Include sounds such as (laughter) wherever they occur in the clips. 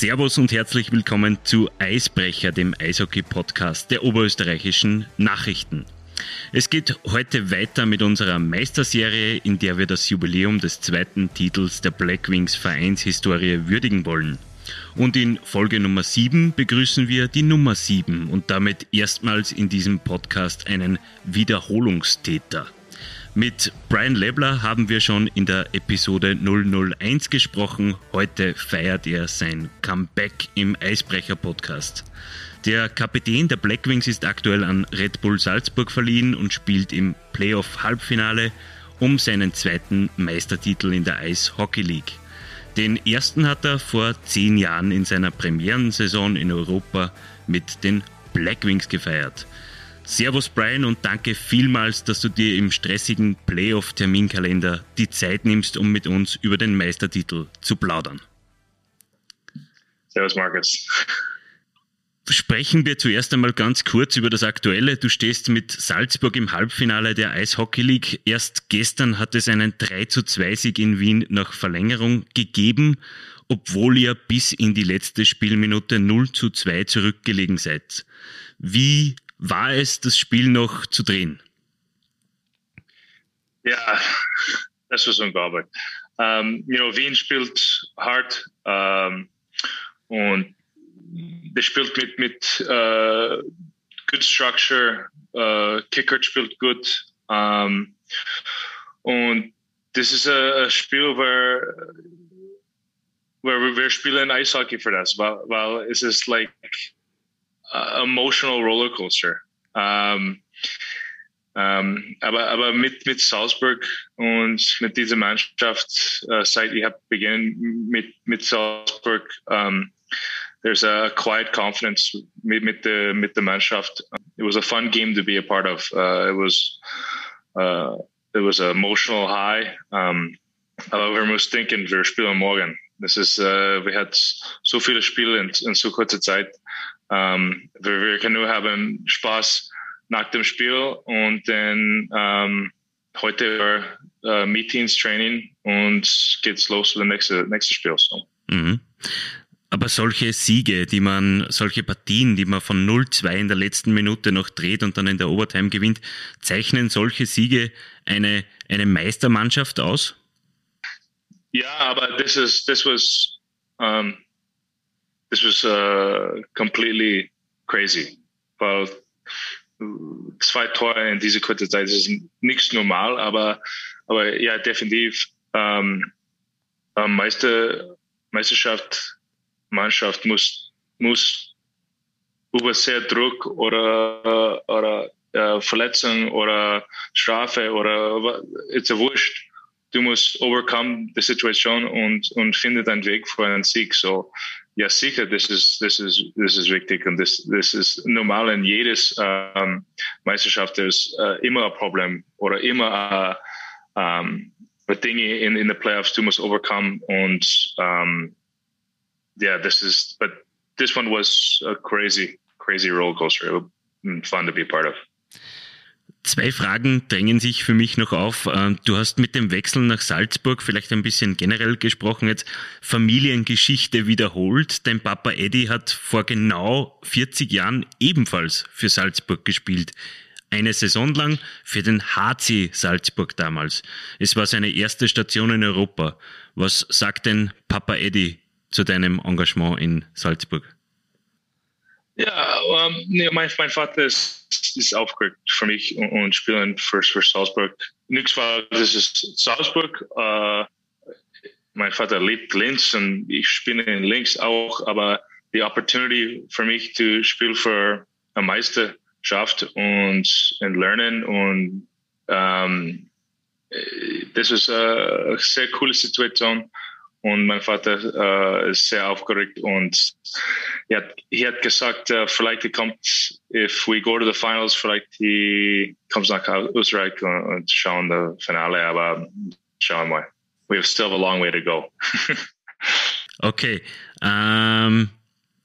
Servus und herzlich willkommen zu Eisbrecher, dem Eishockey-Podcast der oberösterreichischen Nachrichten. Es geht heute weiter mit unserer Meisterserie, in der wir das Jubiläum des zweiten Titels der Blackwings Vereinshistorie würdigen wollen. Und in Folge Nummer 7 begrüßen wir die Nummer 7 und damit erstmals in diesem Podcast einen Wiederholungstäter. Mit Brian Lebler haben wir schon in der Episode 001 gesprochen. Heute feiert er sein Comeback im Eisbrecher Podcast. Der Kapitän der Blackwings ist aktuell an Red Bull Salzburg verliehen und spielt im Playoff-Halbfinale um seinen zweiten Meistertitel in der Eis Hockey League. Den ersten hat er vor zehn Jahren in seiner Premierensaison in Europa mit den Blackwings gefeiert. Servus Brian und danke vielmals, dass du dir im stressigen Playoff-Terminkalender die Zeit nimmst, um mit uns über den Meistertitel zu plaudern. Servus Markus. Sprechen wir zuerst einmal ganz kurz über das Aktuelle. Du stehst mit Salzburg im Halbfinale der Eishockey League. Erst gestern hat es einen 3 zu 2 Sieg in Wien nach Verlängerung gegeben, obwohl ihr bis in die letzte Spielminute 0 zu 2 zurückgelegen seid. Wie war es, das Spiel noch zu drehen? Ja, das war unglaublich. Um, ähm, you know, Wien spielt hart um, ähm, und der spielt mit, mit uh, good structure, uh, Kicker spielt gut um, ähm, und das ist ein Spiel, where where wir spielen Eishockey für das, weil, weil es ist like uh, emotional Rollercoaster. Ähm, ähm, aber, aber mit, mit Salzburg und mit dieser Mannschaft, äh, seit ich habe beginnen mit, mit Salzburg, um, there's a quiet confidence mit, mit, der, mit der Mannschaft. It was a fun game to be a part of. Uh, it was uh, it was an emotional high. Um, aber wir müssen denken, wir spielen morgen. Das ist, uh, wir hatten so viele Spiele in, in so kurzer Zeit. Ähm, wir, wir können nur haben Spaß nach dem Spiel und dann ähm, heute äh, Meetings, Training und geht's los für das nächste, nächste Spiel. So. Mhm. Aber solche Siege, die man, solche Partien, die man von 0-2 in der letzten Minute noch dreht und dann in der Overtime gewinnt, zeichnen solche Siege eine, eine Meistermannschaft aus? Ja, aber das ist, das was, um, this was uh, completely crazy. Weil zwei Tore in dieser kurzen Zeit ist nichts normal, aber, aber ja, definitiv ähm, Meister, Meisterschaft, Mannschaft muss, muss über sehr Druck oder, oder äh, Verletzung oder Strafe oder it's a wurscht. Du musst overcome the Situation und, und finde deinen Weg für einen Sieg. So, ja, sicher, das ist, das ist, das ist wichtig und das, das ist normal in jedes ähm, um, Meisterschaft ist äh, uh, immer ein Problem oder immer äh, ähm, um, Dinge in, in the playoffs du musst overcome und ähm, um, yeah, this is, but this one was a crazy, crazy roller coaster. Mm, fun to be part of. Zwei Fragen drängen sich für mich noch auf. Äh, du hast mit dem Wechsel nach Salzburg vielleicht ein bisschen generell gesprochen jetzt Familiengeschichte wiederholt. Dein Papa Eddie hat vor genau 40 Jahren ebenfalls für Salzburg gespielt. Eine Saison lang für den HC Salzburg damals. Es war seine erste Station in Europa. Was sagt denn Papa Eddie zu deinem Engagement in Salzburg? Ja, um, ähm, nee, mein, mein Vater ist, ist aufgeregt für mich und, und spielen für, für Salzburg. Nichts war, das ist Salzburg. Uh, mein Vater liebt Linz und ich spiele in Linz auch, aber die Opportunity für mich zu spielen für eine Meisterschaft und, und lernen und um, das ist eine sehr coole Situation und mein Vater äh, ist sehr aufgeregt und er hat, er hat gesagt, äh, vielleicht kommt, if we go to the finals, vielleicht er kommt nach Österreich und, und schauen das Finale, aber schauen wir mal. We have still a long way to go. (laughs) okay. Ähm,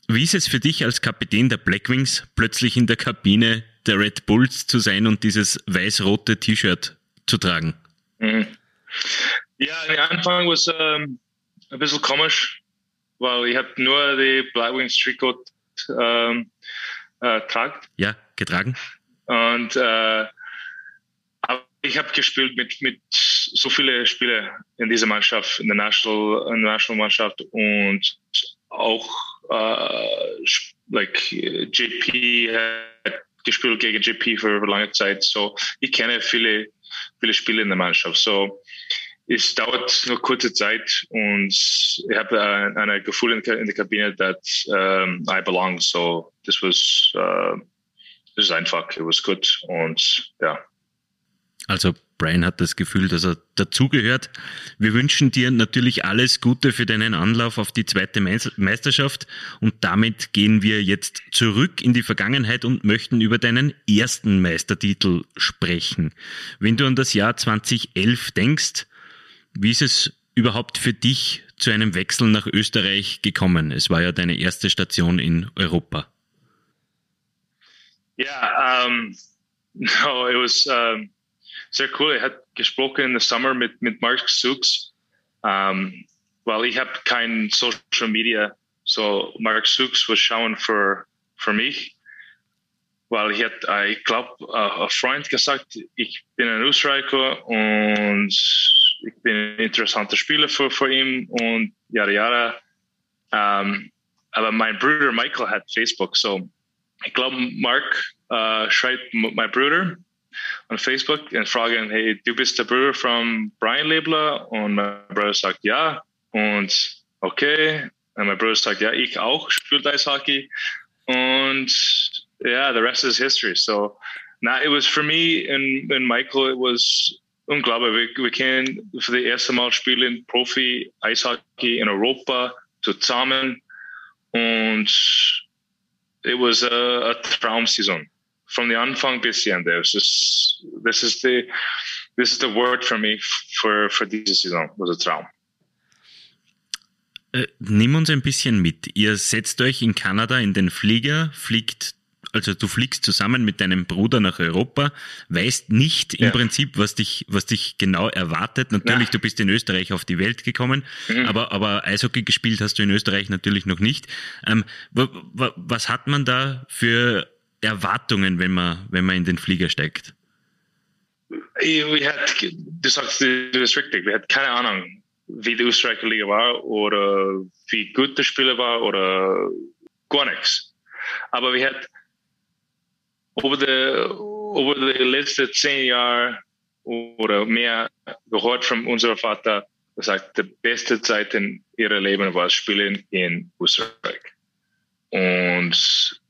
wie ist es für dich als Kapitän der Blackwings, plötzlich in der Kabine der Red Bulls zu sein und dieses weiß-rote T-Shirt zu tragen? Mhm. Ja, am Anfang war um, ein bisschen komisch, weil ich habe nur die Black Wings Trikot ähm, äh, tragt. Ja, getragen. Und äh, ich habe gespielt mit, mit so viele Spiele in dieser Mannschaft, in der National, in der Nationalmannschaft und auch äh, like JP hat gespielt gegen JP für lange Zeit. So ich kenne viele, viele Spiele in der Mannschaft. So es dauert nur kurze Zeit und ich habe äh, eine Gefühl in, in der Kabine, that um, I belong. So this was, uh, this is einfach, it was good und ja. Also Brian hat das Gefühl, dass er dazugehört. Wir wünschen dir natürlich alles Gute für deinen Anlauf auf die zweite Meisterschaft und damit gehen wir jetzt zurück in die Vergangenheit und möchten über deinen ersten Meistertitel sprechen. Wenn du an das Jahr 2011 denkst, wie ist es überhaupt für dich zu einem Wechsel nach Österreich gekommen? Es war ja deine erste Station in Europa. Ja, um, (laughs) no, it was um, sehr cool. Ich habe gesprochen in the summer mit mit Mark Sooks, um, weil ich habe kein Social Media, so Mark Sooks was schauen für für mich, weil ich hat, ich glaube, ein Freund gesagt, ich bin ein Österreicher und ich bin ein interessanter Spieler für, für ihn und yada yada. Um, aber mein Bruder Michael hat Facebook, so ich glaube, Mark uh, schreibt mein Bruder on Facebook und fragt hey, du bist der Bruder von Brian Lebler? Und mein Bruder sagt ja. Und okay. Und mein Bruder sagt, ja, ich auch, spielt Eishockey. Und yeah, the rest is history. So, now it was for me and, and Michael, it was unglaublich. Wir, wir können für das erste Mal spielen Profi-Eishockey in Europa zusammen und it was a, a Traumsaison. Von Anfang bis Ende. Es ist, this is the, this is the word for me for, for diese Saison. Was a Traum. Äh, nimm uns ein bisschen mit. Ihr setzt euch in Kanada in den Flieger, fliegt also du fliegst zusammen mit deinem Bruder nach Europa, weißt nicht im ja. Prinzip, was dich, was dich genau erwartet. Natürlich, ja. du bist in Österreich auf die Welt gekommen, mhm. aber, aber Eishockey gespielt hast du in Österreich natürlich noch nicht. Ähm, was hat man da für Erwartungen, wenn man, wenn man in den Flieger steigt? Wir hatten, du sagst das richtig, wir hatten keine Ahnung, wie die Österreicher Liga war oder wie gut der Spieler war oder gar nichts. Aber wir hatten over de, over de letzten zehn Jahre oder mehr gehört von unserem Vater, gesagt, die beste Zeit in ihrem Leben war Spielen in Österreich. Und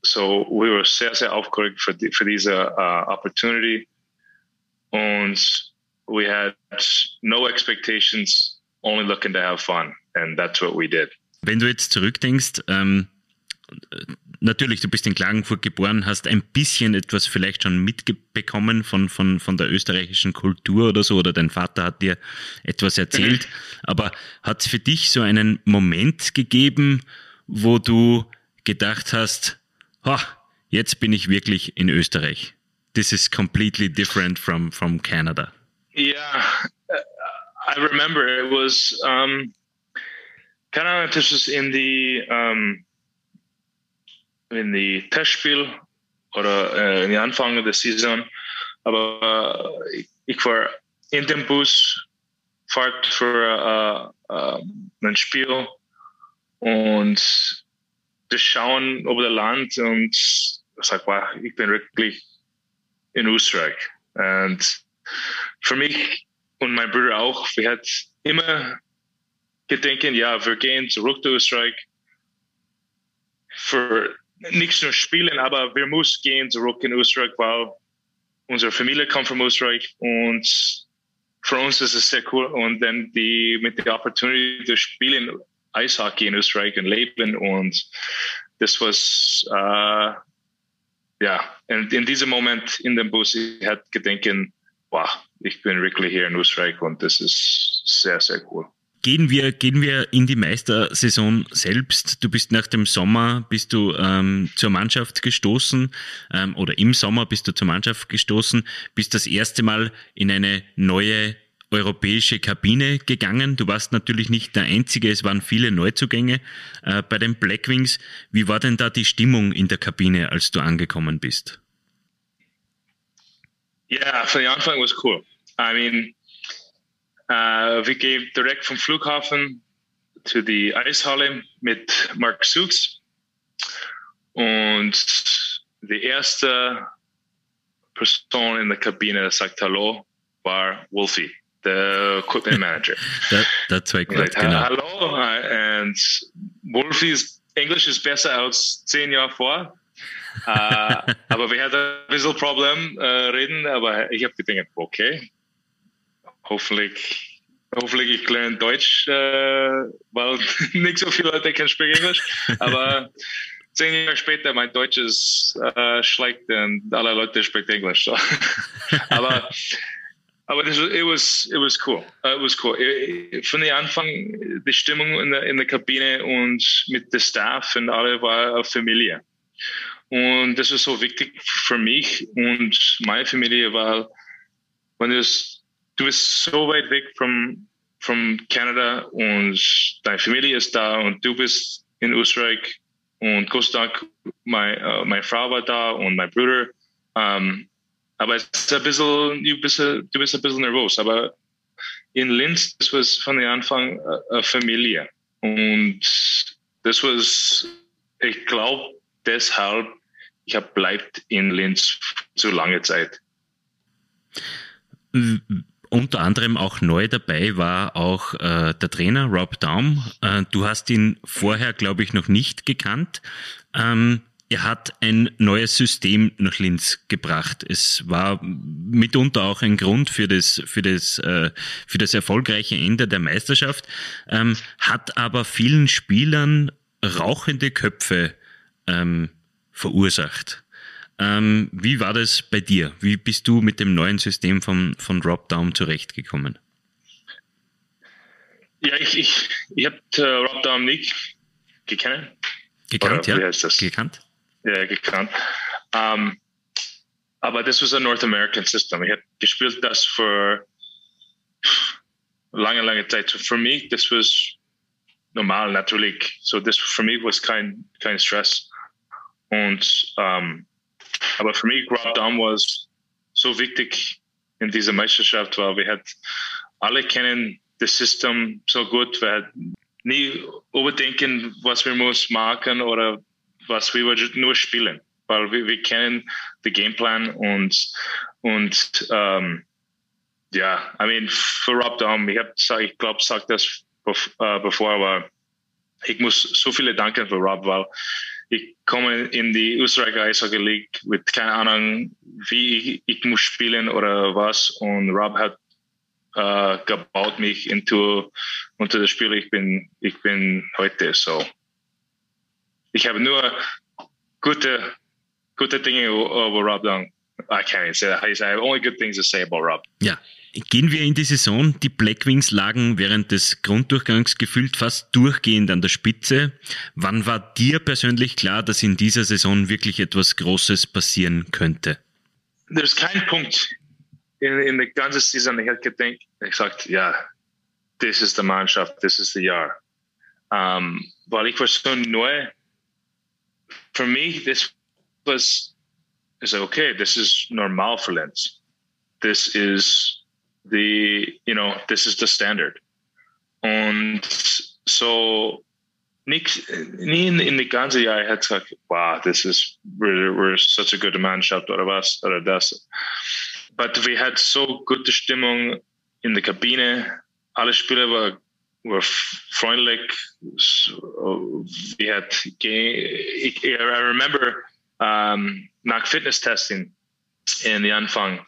so, we were sehr, sehr aufgeregt für, die, für diese uh, Opportunity. Und we had no expectations, only looking to have fun. And that's what we did. Wenn du jetzt zurückdenkst, ähm, natürlich, du bist in Klagenfurt geboren, hast ein bisschen etwas vielleicht schon mitbekommen von, von, von der österreichischen Kultur oder so, oder dein Vater hat dir etwas erzählt. (laughs) Aber hat es für dich so einen Moment gegeben, wo du gedacht hast, oh, jetzt bin ich wirklich in Österreich. This is completely different from, from Canada. Yeah, I remember it was um, kind of this was in the um, in die Testspiel oder äh, in die Anfang der Saison. Aber äh, ich war in dem Bus, fahrt für äh, äh, ein Spiel und das Schauen über das Land und sag, wow, ich bin wirklich in Österreich. Und für mich und mein Bruder auch, wir hatten immer gedacht, ja, wir gehen zurück zu Österreich für nicht nur spielen, aber wir müssen gehen zurück in Österreich, weil unsere Familie kommt von Österreich und für uns ist es sehr cool. Und dann die mit der Opportunity zu spielen Eishockey in Österreich und leben und das was äh, ja und in diesem Moment in dem Bus ich hatte gedenken wow ich bin wirklich hier in Österreich und das ist sehr sehr cool Gehen wir, gehen wir in die Meistersaison selbst. Du bist nach dem Sommer bist du ähm, zur Mannschaft gestoßen ähm, oder im Sommer bist du zur Mannschaft gestoßen, bist das erste Mal in eine neue europäische Kabine gegangen. Du warst natürlich nicht der Einzige, es waren viele Neuzugänge äh, bei den Blackwings. Wie war denn da die Stimmung in der Kabine, als du angekommen bist? Yeah, for the Anfang was cool. I mean, wir gehen direkt vom Flughafen zu die Eishalle mit Mark Sukes und die erste Person in der Kabine sagt Hallo war Wolfie, der Equipment Manager. (laughs) that, that's right, like, genau. Hallo, and Wolfie's Englisch ist besser als zehn Jahre vor. uh, (laughs) aber wir hatten ein bisschen Problem uh, reden, aber ich habe gedacht, okay, hoffentlich, hoffentlich ich lerne Deutsch, uh, weil (laughs) nicht so viele Leute können sprechen Englisch, aber (laughs) zehn Jahre später, mein Deutsch ist uh, schlecht und alle Leute sprechen Englisch. So. (laughs) aber aber das, it was it was cool. Uh, it was cool. Von der Anfang die Stimmung in der in der Kabine und mit der Staff und alle war eine Familie. Und das ist so wichtig für mich und meine Familie, weil wenn du du bist so weit weg von von Kanada und deine Familie ist da und du bist in Österreich und Dank, meine, uh, meine Frau war da und mein Bruder. Um, aber es ist ein bisschen, du bist, du bist ein bisschen nervös. Aber in Linz, das war von den Anfang eine Familie. Und das war, ich glaube, deshalb, ich habe bleibt in Linz zu lange Zeit. Unter anderem auch neu dabei war auch äh, der Trainer Rob Daum. Äh, du hast ihn vorher, glaube ich, noch nicht gekannt. Ähm, er hat ein neues System nach Linz gebracht. Es war mitunter auch ein Grund für das, für das, äh, für das erfolgreiche Ende der Meisterschaft, ähm, hat aber vielen Spielern rauchende Köpfe ähm, verursacht. Ähm, wie war das bei dir? Wie bist du mit dem neuen System von, von Dropdown zurechtgekommen? Ja, ich, ich, ich habe äh, Dropdown nicht gekannt. Gekannt, Oder, ja. Gekannt? Ja, gekannt. Um, aber das war ein North American System. Ich habe gespielt das für lange, lange Zeit. So für mich, das war normal, natürlich. So das für mich war kein, kein Stress. Und um, aber für mich, Rob Down war so wichtig in dieser Meisterschaft, weil wir hat alle kennen das System so gut, wir hat nie überdenken, was wir muss machen oder was wir nur spielen, weil wir, wir kennen den Gameplan und und ähm, ja, I mean für Rob Daum, ich habe ich glaube, sagt das äh, bevor, aber ich muss so viele danken für Rob, weil ich komme in die Österreicher Eishockey League mit keine Ahnung, wie ich, ich muss spielen oder was und Rob hat äh, gebaut mich into unter das Spiel ich bin ich bin heute so ich habe nur gute, gute Dinge über Rob Dung. I can't say that. I have only good things to say about Rob. Ja. Gehen wir in die Saison. Die Blackwings lagen während des Grunddurchgangs gefühlt fast durchgehend an der Spitze. Wann war dir persönlich klar, dass in dieser Saison wirklich etwas Großes passieren könnte? There's kein Punkt in, in der ganzen Saison, ich habe gedacht, ich ja, das ist die Mannschaft, das ist das Jahr. Um, weil ich war so neu for me, this was is okay. This is normal for Lens. This is the you know this is the standard. And so Nick, in, in die ganze Jahr hat gesagt, wow, this is we're, we're such a good Mannschaft oder was oder das. But we had so gute Stimmung in der Kabine. Alle Spieler waren were freundlich. We had, I remember um, nach Fitness testing in the Anfang.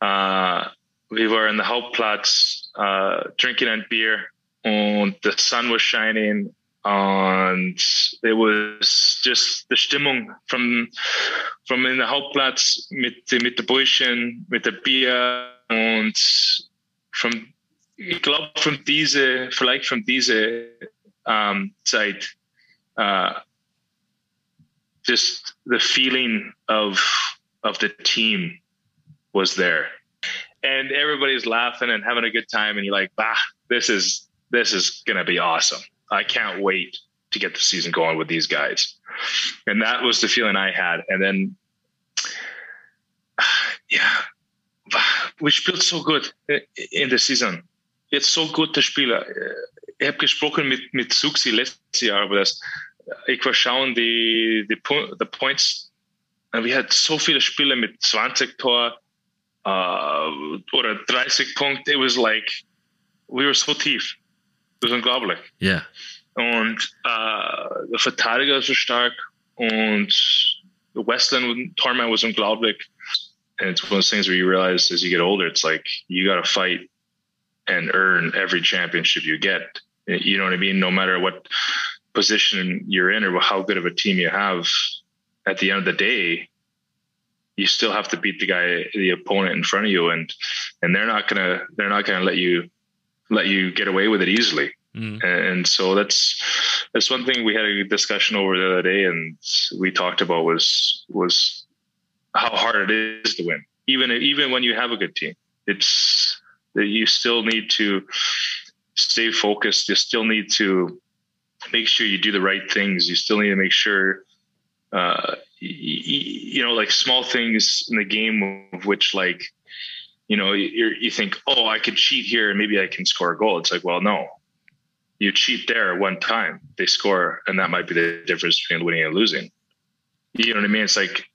Uh, we were in the Hauptplatz uh, drinking and beer and the sun was shining and it was just the Stimmung from from in the Hauptplatz mit mit der Burschen, mit der Bier und from ich glaube, von diese, vielleicht von dieser um, Zeit, uh, just the feeling of of the team was there. And everybody's laughing and having a good time, and you're like, bah, this is this is gonna be awesome. I can't wait to get the season going with these guys. And that was the feeling I had. And then, (sighs) yeah, we spielt so good in the season. It's so gut to spielen. Ich habe gesprochen mit, mit Suxi letztes Jahr über das. Ich war schauen die, die, die Points. Und wir hatten so viele Spiele mit 20 Tor uh, oder 30 Punkte. It was like, we were so tief. Das ist unglaublich. Ja. Und uh, äh, der Verteidiger ist so stark und Westland Torment was unglaublich. And it's one of those things where you realize as you get older, it's like you got to fight and earn every championship you get. You know what I mean? No matter what position you're in or how good of a team you have, at the end of the day, you still have to beat the guy, the opponent in front of you, and and they're not gonna they're not gonna let you let you get away with it easily. Mm. And so that's that's one thing we had a discussion over the other day, and we talked about was was how hard it is to win, even even when you have a good team. It's that you still need to stay focused. You still need to make sure you do the right things. You still need to make sure, uh, you, know, like small things in the game of which like you know, you, you think, oh, I could cheat here and maybe I can score a goal. It's like, well, no, you cheat there one time, they score, and that might be the difference between winning and losing. You know what I mean? It's like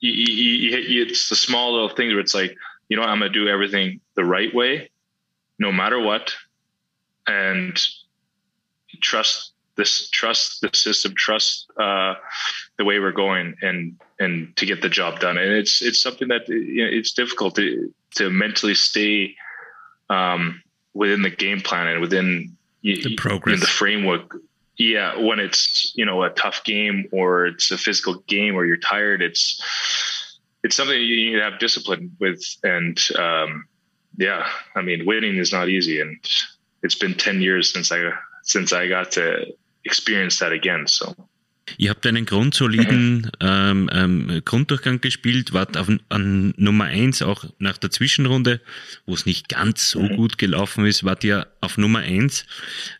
you, you, you, it's the small little things where it's like, you know, I'm gonna do everything the right way, no matter what, and trust this, trust the system, trust uh, the way we're going, and and to get the job done. And it's it's something that you know, it's difficult to to mentally stay um, within the game plan and within the progress, the framework. Yeah, when it's you know a tough game or it's a physical game or you're tired, it's it's something you need to have discipline with. And um, yeah, I mean, winning is not easy, and it's been ten years since I since I got to experience that again. So Ihr habt einen grundsoliden ähm, ähm, Grunddurchgang gespielt, wart auf, an Nummer eins auch nach der Zwischenrunde, wo es nicht ganz so mhm. gut gelaufen ist, wart ihr auf Nummer eins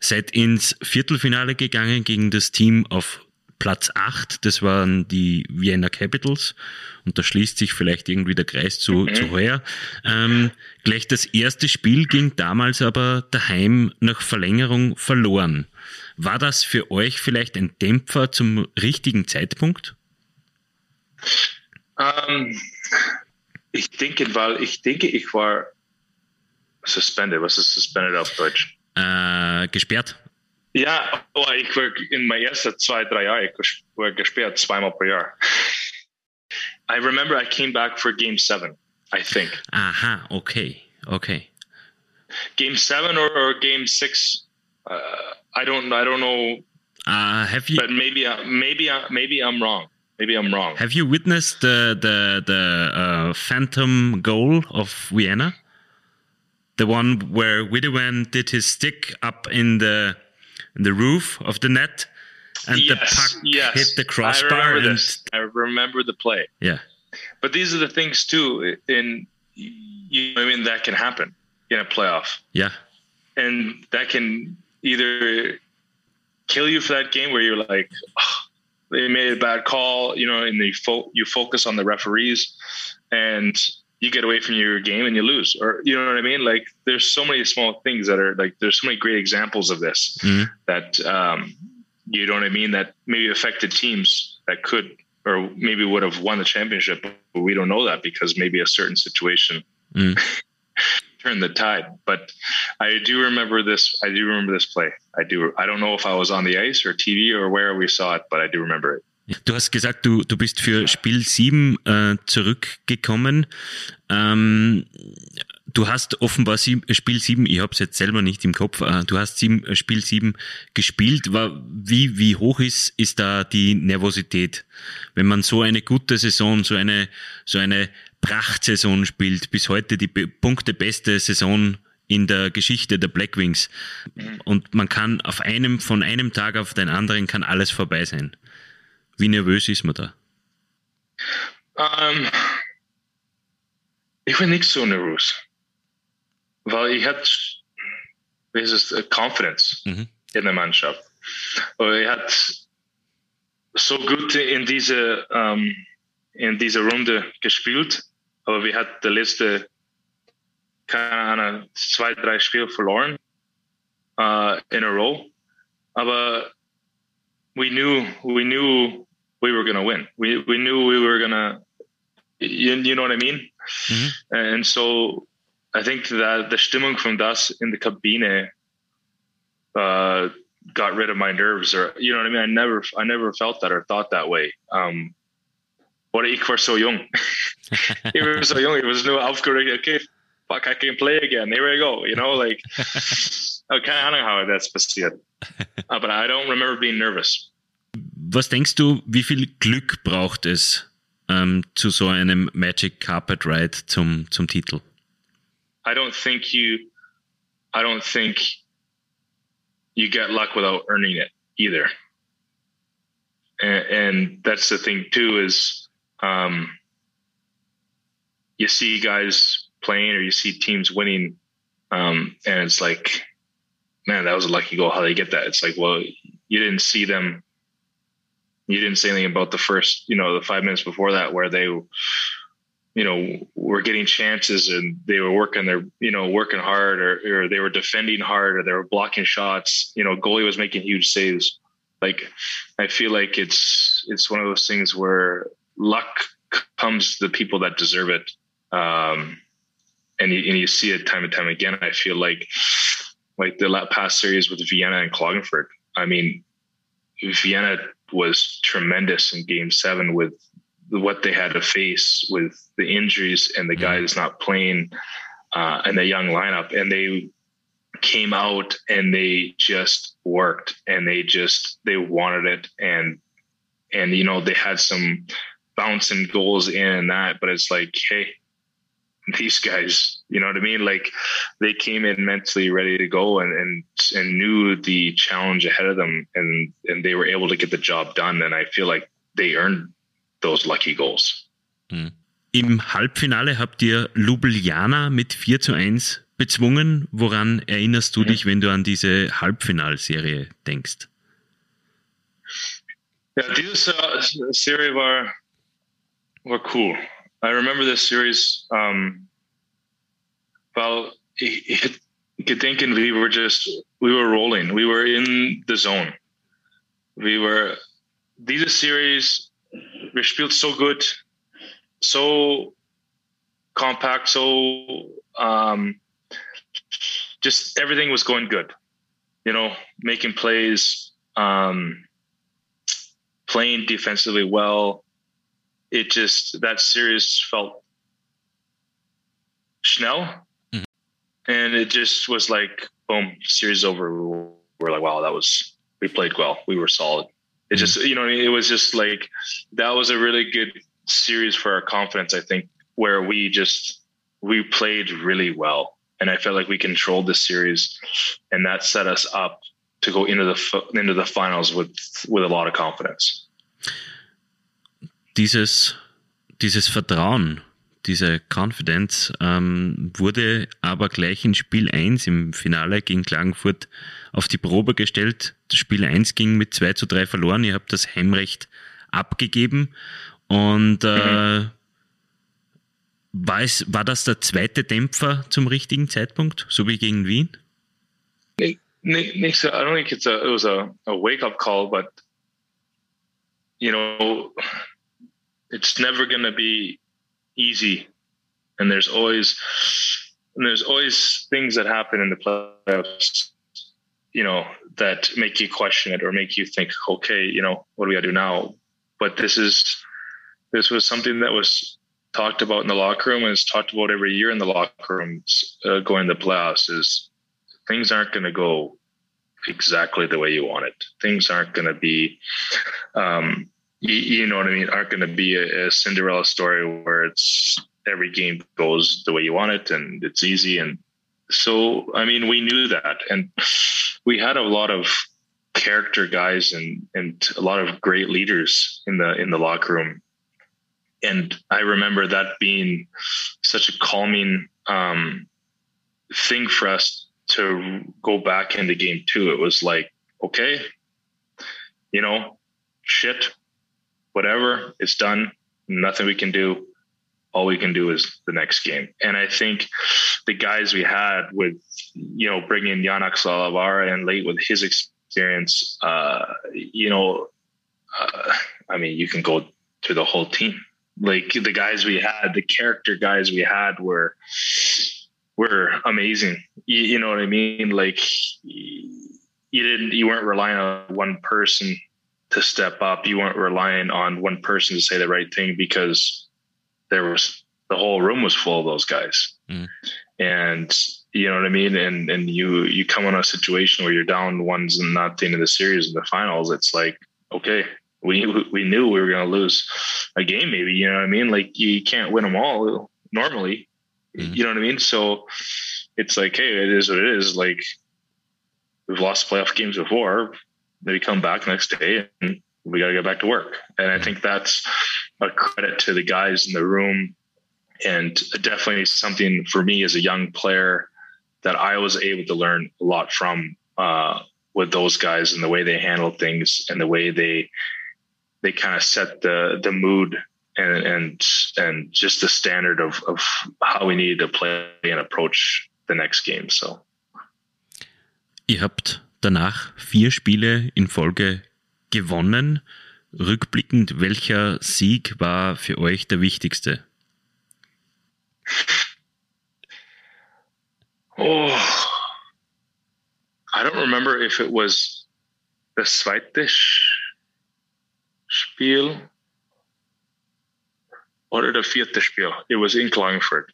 seid ins Viertelfinale gegangen gegen das Team auf Platz acht das waren die Vienna Capitals und da schließt sich vielleicht irgendwie der Kreis zu, mhm. zu heuer. Ähm, gleich das erste Spiel ging damals aber daheim nach Verlängerung verloren. War das für euch vielleicht ein Dämpfer zum richtigen Zeitpunkt? Ähm, ich denke, weil ich denke, ich war suspended. Was ist suspended auf Deutsch? Äh, gesperrt. Ja, oh, ich war in meinen ersten zwei, drei Jahren, ich war gesperrt zweimal pro Jahr. I remember I came back for game seven, I think. Aha, okay, okay. Game seven or, or game six, uh, I don't. I don't know. Uh, have you? But maybe. Uh, maybe. Uh, maybe I'm wrong. Maybe I'm wrong. Have you witnessed the the the uh, phantom goal of Vienna? The one where Widowen did his stick up in the in the roof of the net, and yes, the puck yes. hit the crossbar. I remember and, this. I remember the play. Yeah. But these are the things too. In you, know I mean, that can happen in a playoff. Yeah. And that can either kill you for that game where you're like, oh, they made a bad call, you know, and they fo- you focus on the referees and you get away from your game and you lose, or you know what I mean? Like, there's so many small things that are like, there's so many great examples of this mm-hmm. that, um, you know what I mean? That maybe affected teams that could, or maybe would have won the championship, but we don't know that because maybe a certain situation. Mm. (laughs) turn the tide. But I do remember this. I do remember this play. I do. I don't know if I was on the ice or TV or where we saw it, but I do remember it. Du hast gesagt, du, du bist für Spiel 7 äh, zurückgekommen. Ähm, du hast offenbar sieb, Spiel 7, ich habe es jetzt selber nicht im Kopf, äh, du hast sieben, äh, Spiel 7 gespielt. War, wie, wie hoch ist, ist da die Nervosität? Wenn man so eine gute Saison, so eine, so eine Prachtsaison spielt, bis heute die Punkte beste Saison in der Geschichte der Blackwings. Mhm. Und man kann auf einem, von einem Tag auf den anderen kann alles vorbei sein. Wie nervös ist man da? Um, ähm, ich bin nicht so nervös. Weil ich hatte dieses Confidence mhm. in der Mannschaft. Und ich hatte so gut in diese, um, in diese Runde gespielt, aber wir hatten die letzte, keine Ahnung, zwei, drei Spiele verloren uh, in a row. Aber we knew, we knew we were going to win. We, we knew we were going to, you, you know what I mean? Mm-hmm. And so I think that the Stimmung from das in the Kabine uh, got rid of my nerves, or you know what I mean. I never, I never felt that or thought that way. Um, but ich war so young. (laughs) he was so young. He was no aufgeregt. Okay, fuck, I can play again. Here we go. You know, like (laughs) okay, I don't know how that's passiert, uh, but I don't remember being nervous. Was denkst du, wie viel Glück braucht es ähm, zu so einem Magic Carpet Ride zum, zum Titel? I don't think you, I don't think you get luck without earning it either. And, and that's the thing too is um, you see guys playing or you see teams winning, um, and it's like, man, that was a lucky goal. How they get that? It's like, well, you didn't see them you didn't say anything about the first, you know, the five minutes before that where they, you know, were getting chances and they were working their, you know, working hard or, or they were defending hard or they were blocking shots. You know, goalie was making huge saves. Like, I feel like it's it's one of those things where luck comes to the people that deserve it. Um, and you, and you see it time and time again. I feel like like the past series with Vienna and Klagenfurt. I mean, Vienna was tremendous in game seven with what they had to face with the injuries and the mm-hmm. guys not playing uh, and the young lineup. And they came out and they just worked and they just, they wanted it. And, and, you know, they had some bouncing goals in and that, but it's like, Hey, (laughs) these guys, you know what I mean? Like they came in mentally ready to go and, and, and knew the challenge ahead of them and, and they were able to get the job done. And I feel like they earned those lucky goals. Mhm. Im Halbfinale habt ihr Ljubljana mit 4 zu 1 bezwungen. Woran erinnerst du mhm. dich, wenn du an diese Halbfinalserie denkst? Ja, diese Serie war, war cool. I remember this series. Um, well, it, and we were just we were rolling. We were in the zone. We were these series. We felt so good, so compact, so um, just everything was going good. You know, making plays, um, playing defensively well, it just that series felt schnell, mm-hmm. and it just was like boom, series over. We're like, wow, that was we played well, we were solid. It just mm-hmm. you know it was just like that was a really good series for our confidence. I think where we just we played really well, and I felt like we controlled the series, and that set us up to go into the into the finals with with a lot of confidence. Dieses, dieses Vertrauen, diese Confidence ähm, wurde aber gleich in Spiel 1 im Finale gegen Klagenfurt auf die Probe gestellt. Das Spiel 1 ging mit 2 zu 3 verloren. Ihr habt das Heimrecht abgegeben. Und äh, mhm. war, es, war das der zweite Dämpfer zum richtigen Zeitpunkt, so wie gegen Wien? Nicht so. I don't think it's a, it was a, a wake-up call, but you know, it's never going to be easy, and there's always and there's always things that happen in the playoffs, you know, that make you question it or make you think, okay, you know, what do we got to do now? But this is this was something that was talked about in the locker room and it's talked about every year in the locker rooms uh, going to playoffs is things aren't going to go exactly the way you want it. Things aren't going to be um, you, you know what I mean, aren't going to be a, a, Cinderella story where it's every game goes the way you want it and it's easy. And so, I mean, we knew that, and we had a lot of character guys and and a lot of great leaders in the in the locker room. And I remember that being such a calming um, thing for us to go back into game two. It was like, okay, you know, shit, whatever, it's done. Nothing we can do. All we can do is the next game. And I think the guys we had with, you know, bringing Yannick Salavara and late with his experience, uh, you know, uh, I mean, you can go to the whole team. Like the guys we had, the character guys we had were were amazing. You, you know what I mean? Like you didn't, you weren't relying on one person to step up. You weren't relying on one person to say the right thing because there was the whole room was full of those guys. Mm. And you know what I mean? And and you you come in a situation where you're down ones and not the end of the series in the finals. It's like okay, we we knew we were going to lose a game. Maybe you know what I mean? Like you can't win them all normally. Mm-hmm. You know what I mean? So it's like, hey, it is what it is. Like we've lost playoff games before. Maybe come back next day and we got to get back to work. And I think that's a credit to the guys in the room and definitely something for me as a young player that I was able to learn a lot from uh, with those guys and the way they handle things and the way they they kind of set the the mood and and and just the standard of of how we need to play and approach the next game. So. Ihr habt danach vier Spiele in Folge gewonnen. Rückblickend, welcher Sieg war für euch der wichtigste? Oh, I don't remember if it was the zweite Spiel oder der vierte Spiel. It was in Klagenfurt.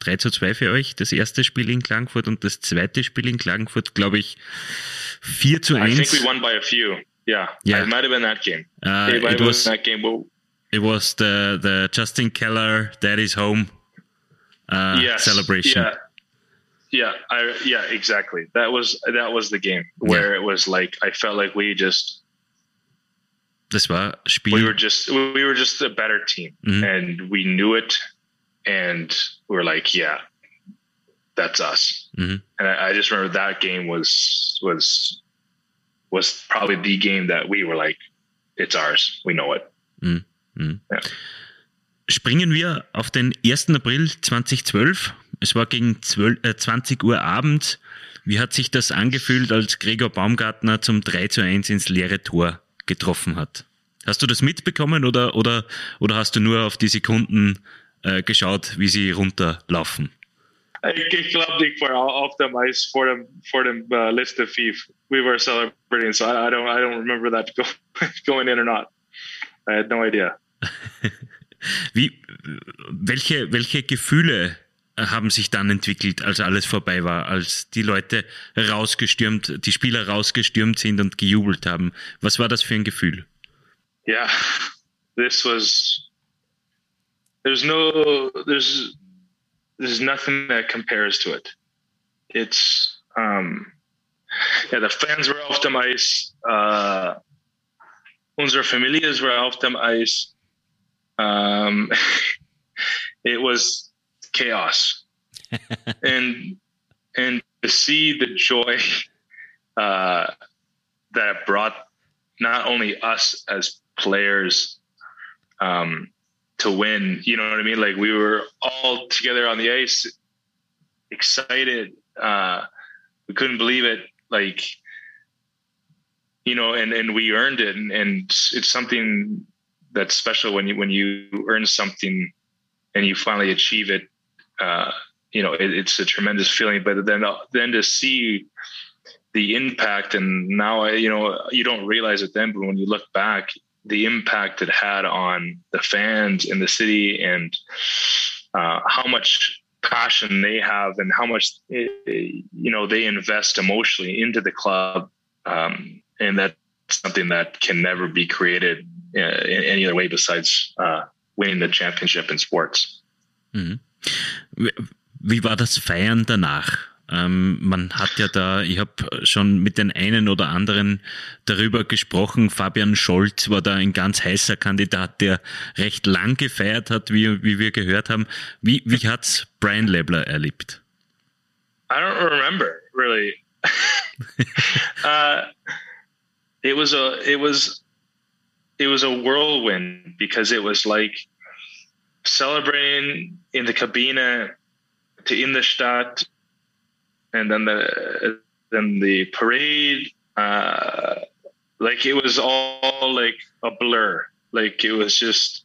3 zu 2 für euch, das erste Spiel in Klagenfurt und das zweite Spiel in Klagenfurt, glaube ich, 4 zu 1. I think we won by a few. Yeah, yeah. it might have been that game. Uh, it, it was that game. Well, it was the the Justin Keller Daddy's Home uh, yes, celebration. Yeah. Yeah, I yeah, exactly. That was that was the game where yeah. it was like I felt like we just Das war Spiel. We were just we were just a better team, mm-hmm. and we knew it, and we were like, yeah, that's us. Mm-hmm. And I, I, just remember that game was was was probably the game that we were like, it's ours. We know it. Mm-hmm. Ja. Springen wir auf den 1. April 2012. Es war gegen 12, äh, 20 Uhr Abend. Wie hat sich das angefühlt, als Gregor Baumgartner zum 3 zu 1 ins leere Tor getroffen hat. Hast du das mitbekommen oder, oder, oder hast du nur auf die Sekunden äh, geschaut, wie sie runterlaufen? Ich glaube nicht war auf dem Eis vor dem vor dem uh, letzten Fief. We were celebrating, so I, I don't I don't remember that (laughs) go, going in or not. I had no idea. (laughs) wie welche welche Gefühle haben sich dann entwickelt, als alles vorbei war, als die Leute rausgestürmt, die Spieler rausgestürmt sind und gejubelt haben. Was war das für ein Gefühl? Yeah, this was. There's no. There's. There's nothing that compares to it. It's. Um, yeah, the fans were auf dem Eis. Uh, unsere Families were auf dem Eis. Um, (laughs) it was chaos (laughs) and and to see the joy uh, that brought not only us as players um, to win you know what i mean like we were all together on the ice excited uh, we couldn't believe it like you know and and we earned it and, and it's something that's special when you when you earn something and you finally achieve it uh, you know, it, it's a tremendous feeling. But then, then to see the impact, and now, I, you know, you don't realize it then, but when you look back, the impact it had on the fans in the city and uh, how much passion they have and how much eh, you know they invest emotionally into the club um, and that's something that can never be created uh, in any other way besides uh, winning the championship in sports mm-hmm. Wie war das Feiern danach? Ähm, man hat ja da, ich habe schon mit den einen oder anderen darüber gesprochen. Fabian Scholz war da ein ganz heißer Kandidat, der recht lang gefeiert hat, wie, wie wir gehört haben. Wie, wie hat's Brian Lebler erlebt? I don't remember really. (laughs) uh, it was a it was it was a whirlwind because it was like celebrating in the cabine to in the stadt and then the then the parade uh, like it was all like a blur. Like it was just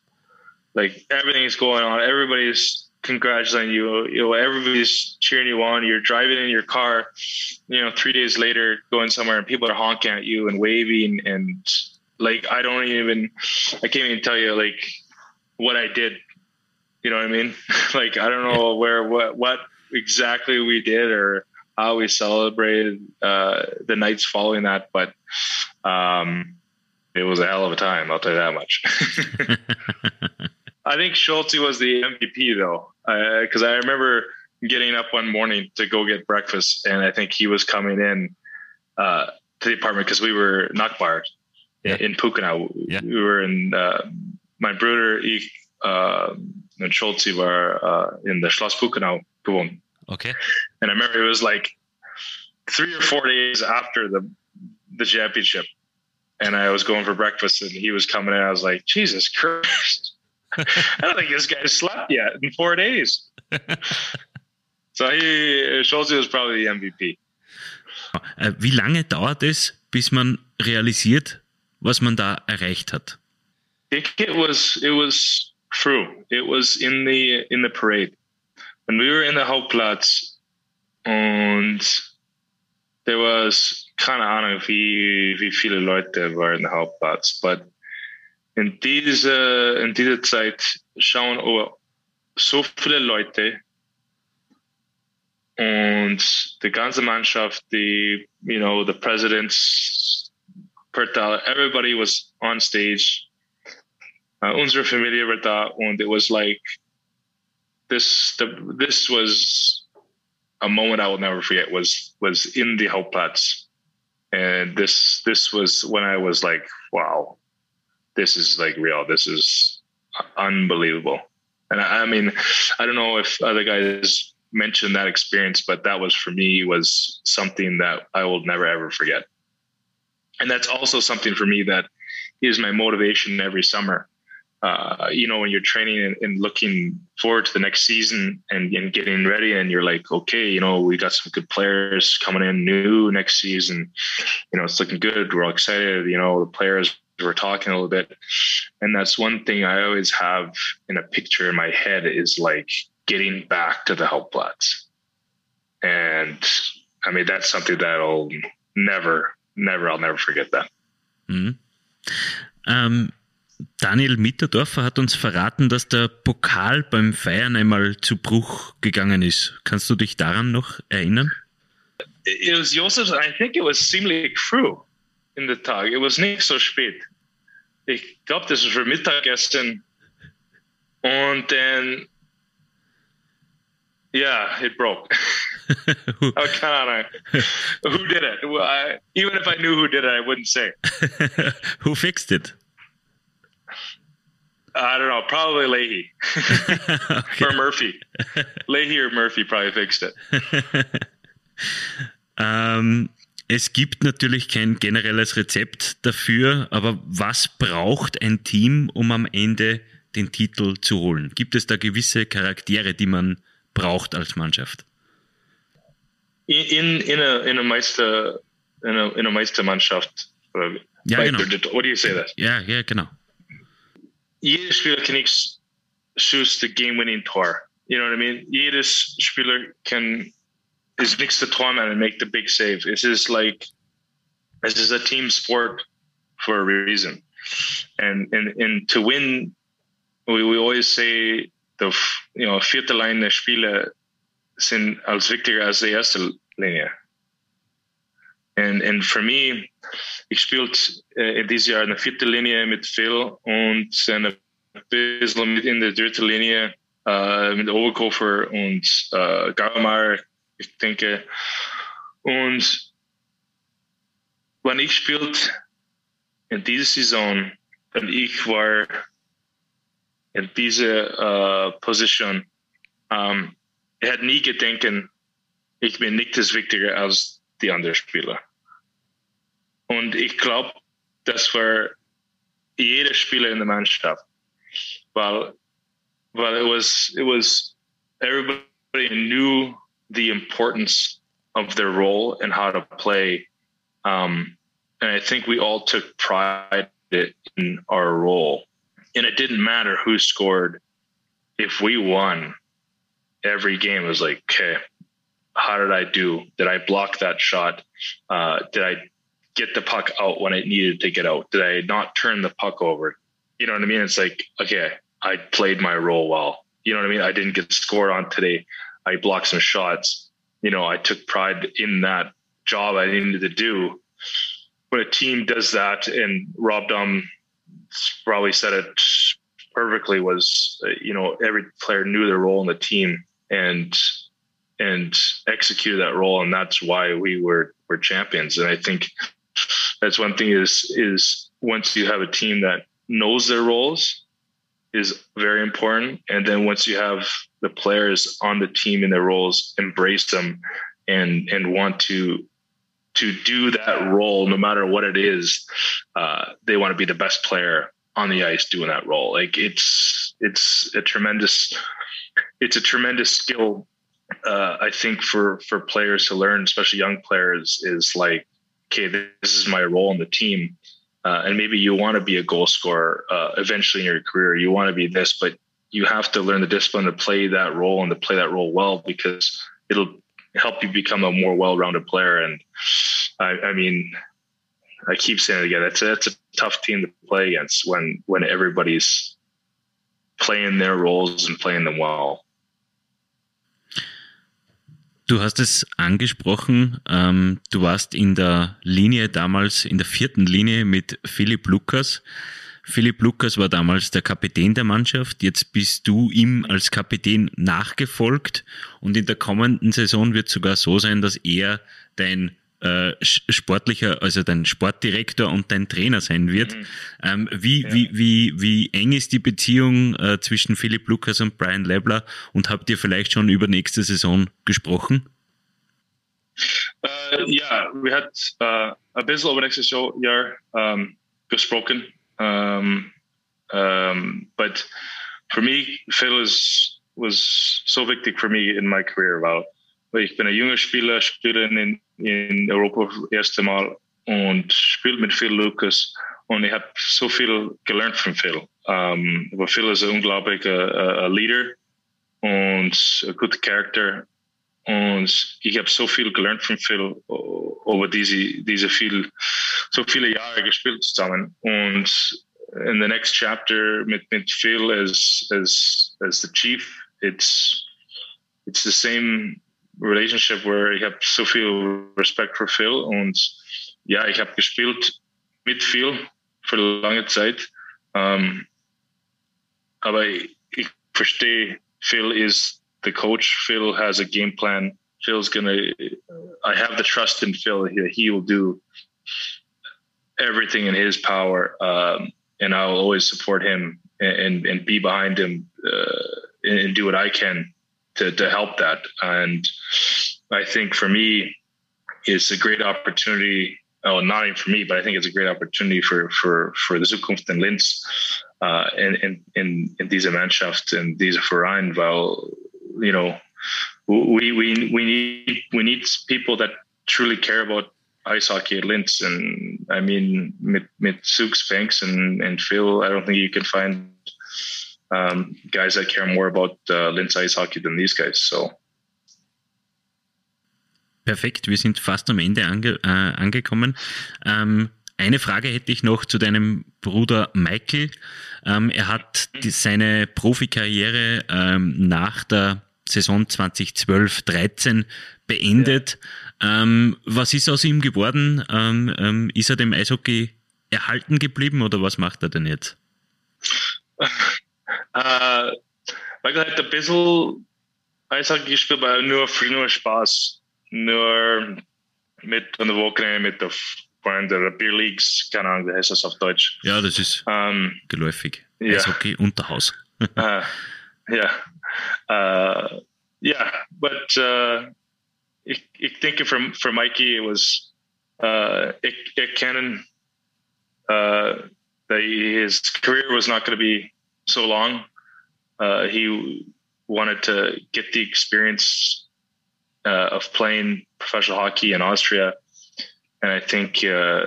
like everything's going on. Everybody's congratulating you. You know everybody's cheering you on. You're driving in your car you know three days later going somewhere and people are honking at you and waving and like I don't even I can't even tell you like what I did. You know what I mean? (laughs) like I don't know where what what exactly we did or how we celebrated uh, the nights following that, but um, it was a hell of a time. I'll tell you that much. (laughs) I think Schulte was the MVP though, because uh, I remember getting up one morning to go get breakfast, and I think he was coming in uh, to the apartment because we were knockbarred yeah. in Pukenau. Yeah. We were in uh, my brother uh, and Schultz were uh, in the Schloss Pukenau gewohnt. Okay. And I remember it was like three or four days after the the championship, and I was going for breakfast, and he was coming in. I was like, Jesus Christ. (laughs) I don't think this guy slept yet in four days. (laughs) so he Schultz was probably the MVP. Äh, wie lange dauert es, bis man realisiert, was man da erreicht hat? It was it was true. It was in the in the parade when we were in the Hauptplatz and there was keine Ahnung wie wie viele Leute waren in der Hauptplatz, but in diese in dieser Zeit schauen oh, so viele Leute und die ganze Mannschaft, die you know the presidents Pertal, everybody was on stage. Uh, unsere Familie war da, and it was like this. The, this was a moment I will never forget. Was was in the Hauptplatz, and this this was when I was like, wow, this is like real. This is unbelievable. And I, I mean, I don't know if other guys mentioned that experience, but that was for me was something that I will never ever forget and that's also something for me that is my motivation every summer. Uh, you know, when you're training and, and, looking forward to the next season and, and, getting ready, and you're like, okay, you know, we got some good players coming in new next season. You know, it's looking good. We're all excited. You know, the players we're talking a little bit, and that's one thing I always have in a picture in my head is like getting back to the Hauptplatz, and I mean that's something that'll never never, I'll never forget that. Mhm. Ähm, Daniel Mitterdorfer hat uns verraten, dass der Pokal beim Feiern einmal zu Bruch gegangen ist. Kannst du dich daran noch erinnern? It was Josef, I think it was ziemlich früh in the Tag. It was nicht so spät. Ich glaube, das war für Mittagessen. Und dann, ja, yeah, it broke. who, oh, kind of who did it? Well, I, even if I knew who did it, I wouldn't say. (laughs) who fixed it? I don't know. Probably Leahy (laughs) okay. or Murphy. Leahy or Murphy probably fixed it. (laughs) ähm, es gibt natürlich kein generelles Rezept dafür, aber was braucht ein Team, um am Ende den Titel zu holen? Gibt es da gewisse Charaktere, die man braucht als Mannschaft? in in a in a Meister in a in a Meistermannschaft. Ja, genau. What do you say that? Ja, ja, genau. Jeder Spieler ich shoot the game-winning Tor. You know what I mean? Jedes Spieler can is mix the Torman and make the big save. This is like this is a team sport for a reason, and and and to win, we, we always say the you know vierte line der Spieler sind als wichtiger als die erste Linie. Und, und für mich, ich spielt äh, in diesem Jahr eine vierte Linie mit Phil und ein bisschen mit in der dritten Linie äh, mit Oberkofer und äh, Gaumar, ich denke. Und wenn ich spielt in dieser Saison und ich war in dieser uh, Position, um, ich hätte nie gedenken, ich bin nichts wichtiger als die anderen Spieler. Und ich glaube, das war jeder Spieler in der Mannschaft, weil, weil it was, it was, everybody knew the importance of their role and how to play. Um, and I think we all took pride in our role. And it didn't matter who scored. If we won, every game was like, okay, how did I do? Did I block that shot? Uh, did I get the puck out when it needed to get out? Did I not turn the puck over? You know what I mean? It's like, okay, I played my role well. You know what I mean? I didn't get scored on today. I blocked some shots. You know, I took pride in that job I needed to do. When a team does that, and Rob Dum probably said it perfectly, was you know every player knew their role in the team and and executed that role, and that's why we were were champions. And I think that's one thing is is once you have a team that knows their roles is very important and then once you have the players on the team in their roles embrace them and and want to to do that role no matter what it is uh, they want to be the best player on the ice doing that role like it's it's a tremendous it's a tremendous skill uh, i think for for players to learn especially young players is like okay, this is my role in the team. Uh, and maybe you want to be a goal scorer uh, eventually in your career. You want to be this, but you have to learn the discipline to play that role and to play that role well because it'll help you become a more well-rounded player. And I, I mean, I keep saying it again. It's a, it's a tough team to play against when when everybody's playing their roles and playing them well. Du hast es angesprochen, ähm, du warst in der Linie damals, in der vierten Linie mit Philipp Lukas. Philipp Lukas war damals der Kapitän der Mannschaft. Jetzt bist du ihm als Kapitän nachgefolgt und in der kommenden Saison wird sogar so sein, dass er dein äh, sportlicher, also dein Sportdirektor und dein Trainer sein wird. Mhm. Ähm, wie, ja. wie, wie, wie eng ist die Beziehung äh, zwischen Philipp Lukas und Brian Lebler und habt ihr vielleicht schon über nächste Saison gesprochen? Uh, ja, wir haben uh, ein bisschen über nächstes Jahr um, gesprochen. Um, um, but for me, Phil is, was so wichtig for me in my career. Weil ich bin ein junger Spieler, spiele in, in Europa das erste Mal und spiele mit Phil Lucas. Und ich habe so viel gelernt von Phil. Um, aber Phil ist ein unglaublicher uh, Leader und ein guter Charakter und ich habe so viel gelernt von Phil über diese, diese viel, so viele Jahre gespielt zusammen. Und in the next chapter mit, mit Phil as, as, as the chief, it's, it's the same relationship where ich habe so viel Respekt für Phil und ja, ich habe gespielt mit Phil für lange Zeit. Um, ähm, aber ich, ich verstehe, Phil is the coach. Phil has a game plan. Phil's gonna. I have the trust in Phil. He, he will do everything in his power, um, and I'll always support him and and be behind him uh, and do what I can to, to help that. And I think for me, it's a great opportunity. Oh, not even for me, but I think it's a great opportunity for for for the Zukunft in Linz uh, in, in in in diese Mannschaft and diese Verein, weil you know we we we need we need people that truly care about ice hockey at Linz. And I mean, mit mit Sukes, Banks, and and Phil, I don't think you can find um, guys that care more about uh, Linz ice hockey than these guys. So. Perfekt, wir sind fast am Ende ange, äh, angekommen. Ähm, eine Frage hätte ich noch zu deinem Bruder Michael. Ähm, er hat die, seine Profikarriere ähm, nach der Saison 2012-13 beendet. Ja. Ähm, was ist aus ihm geworden? Ähm, ähm, ist er dem Eishockey erhalten geblieben oder was macht er denn jetzt? (laughs) Uh, Michael het 'n bissel hy sal hier speel by nou vriende spas nou met aan die walkne met die van der Peer Leagues, keine Ahnung, wie heißt das auf Deutsch? Ja, das ist ähm, um, geläufig. Ja. Eishockey Unterhaus. (laughs) uh, ja. Uh, yeah, but ich, denke für, für Mikey it was uh, ich, ich kennen uh, that his career was not going to be so long. Uh, he wanted to get the experience uh, of playing professional hockey in Austria, and I think uh,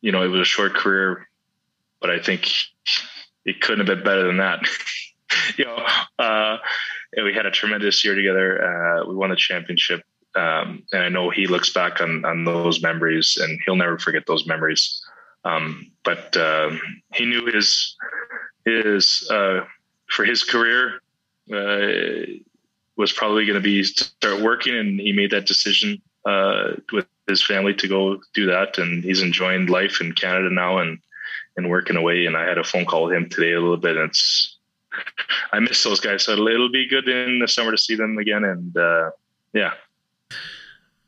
you know it was a short career, but I think it couldn't have been better than that. (laughs) you know, uh, we had a tremendous year together. Uh, we won the championship. Um, and I know he looks back on, on those memories and he'll never forget those memories. Um, but uh, he knew his his uh, for his career uh, was probably going to be start working, and he made that decision uh, with his family to go do that. And he's enjoying life in Canada now and and working away. And I had a phone call with him today a little bit. And it's I miss those guys, so it'll be good in the summer to see them again. And uh, yeah.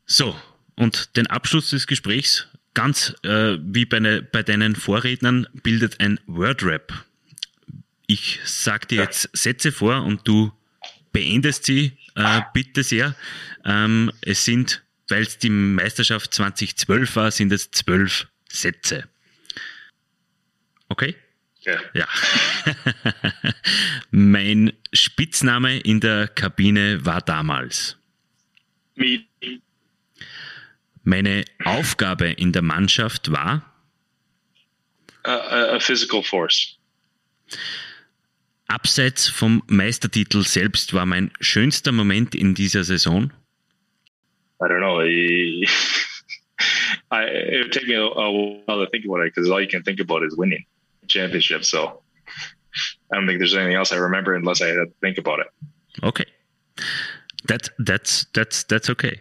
So, und den Abschluss des Gesprächs ganz äh, wie bei, ne, bei deinen Vorrednern bildet ein Wordrap. Ich sage dir jetzt Sätze vor und du beendest sie äh, bitte sehr. Ähm, es sind, weil es die Meisterschaft 2012 war, sind es zwölf Sätze. Okay? Ja. ja. (laughs) mein Spitzname in der Kabine war damals. Me. Meine Aufgabe in der Mannschaft war? A, a physical force. Abseits vom Meistertitel selbst war mein schönster Moment in dieser Saison? I don't know. I, (laughs) I, it would take me a, a while to think about it because all you can think about is winning championship. So I don't think there's anything else I remember unless I had to think about it. Okay. That, that's, that's, that's okay.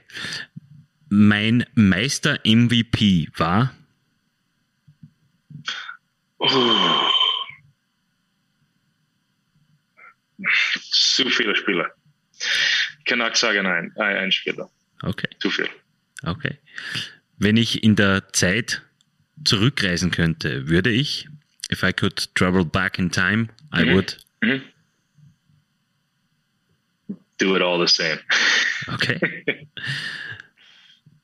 Mein Meister MVP war? Oh. Zu viele Spieler. Ich kann auch sagen, nein, ein Spieler. Okay. Zu viel. Okay. Wenn ich in der Zeit zurückreisen könnte, würde ich, if I could travel back in time, I Mhm. would. Mhm. Do it all the same. Okay. (laughs)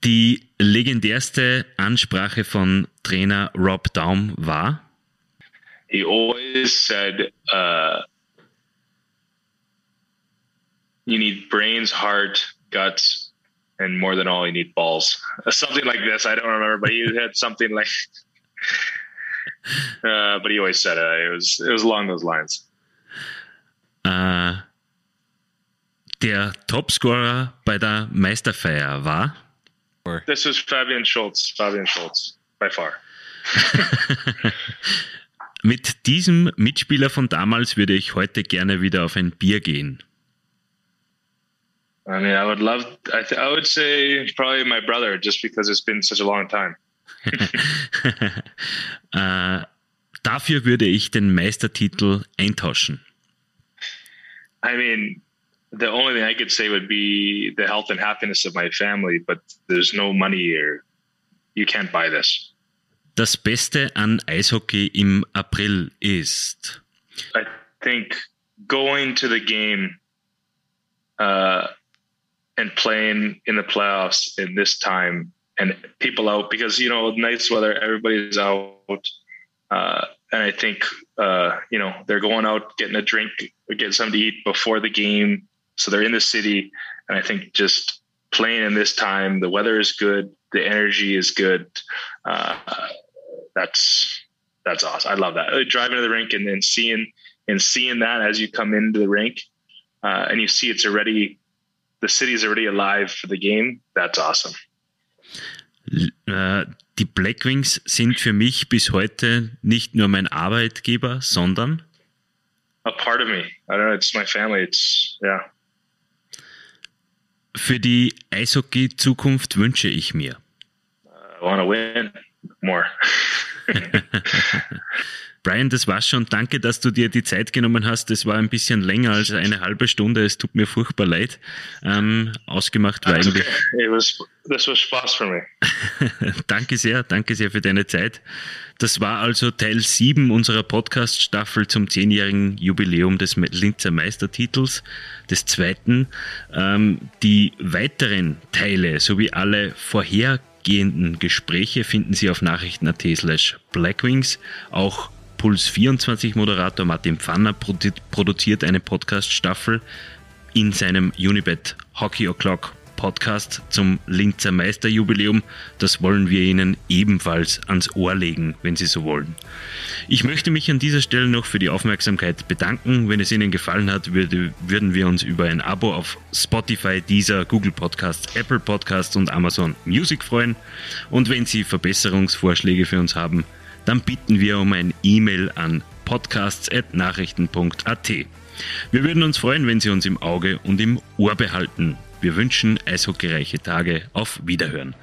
Die legendärste Ansprache von Trainer Rob Daum war? he always said, uh, you need brains, heart, guts, and more than all, you need balls. (laughs) Something like this. I don't remember, but he (laughs) had something like, (laughs) uh, but he always said it. It was, it was along those lines. Äh, der Topscorer bei der Meisterfeier war? This was Fabian Schultz, Fabian Schultz, by far. Mit diesem Mitspieler von damals würde ich heute gerne wieder auf ein Bier gehen. I mean, I would love, I, th- I would say probably my brother, just because it's been such a long time. (laughs) äh, dafür würde ich den Meistertitel eintauschen. I mean, the only thing I could say would be the health and happiness of my family, but there's no money here. You can't buy this. Das Beste an Eishockey im April ist. I think going to the game uh, and playing in the playoffs in this time and people out because, you know, nice weather, everybody's out. Uh, and I think, uh, you know, they're going out, getting a drink, getting something to eat before the game. So they're in the city. And I think just playing in this time, the weather is good, the energy is good. Uh, that's that's awesome. I love that. Uh, Driving to the rink and then seeing and seeing that as you come into the rink, uh, and you see it's already the city's already alive for the game. That's awesome. Äh, die Blackwings sind für mich bis heute nicht nur mein Arbeitgeber, sondern A part of me. I don't know. It's my family. It's yeah. für die Eishockey-Zukunft wünsche ich mir. I want to win more. (laughs) (laughs) Brian, das war's schon. Danke, dass du dir die Zeit genommen hast. Das war ein bisschen länger als eine halbe Stunde. Es tut mir furchtbar leid. Ähm, ausgemacht war eigentlich. Okay. Was, das war Spaß für mich. danke sehr, danke sehr für deine Zeit. Das war also Teil 7 unserer Podcast-Staffel zum zehnjährigen Jubiläum des Linzer Meistertitels, des zweiten. Ähm, die weiteren Teile sowie alle vorhergehenden Gespräche finden Sie auf nachrichten.at slash blackwings. Auch Puls24-Moderator Martin Pfanner produziert eine Podcast-Staffel in seinem Unibet Hockey O'Clock Podcast zum Linzer Meisterjubiläum. Das wollen wir Ihnen ebenfalls ans Ohr legen, wenn Sie so wollen. Ich möchte mich an dieser Stelle noch für die Aufmerksamkeit bedanken. Wenn es Ihnen gefallen hat, würde, würden wir uns über ein Abo auf Spotify, Deezer, Google Podcasts, Apple Podcasts und Amazon Music freuen. Und wenn Sie Verbesserungsvorschläge für uns haben, dann bitten wir um ein E-Mail an podcasts.nachrichten.at. Wir würden uns freuen, wenn Sie uns im Auge und im Ohr behalten. Wir wünschen eishockeyreiche Tage. Auf Wiederhören.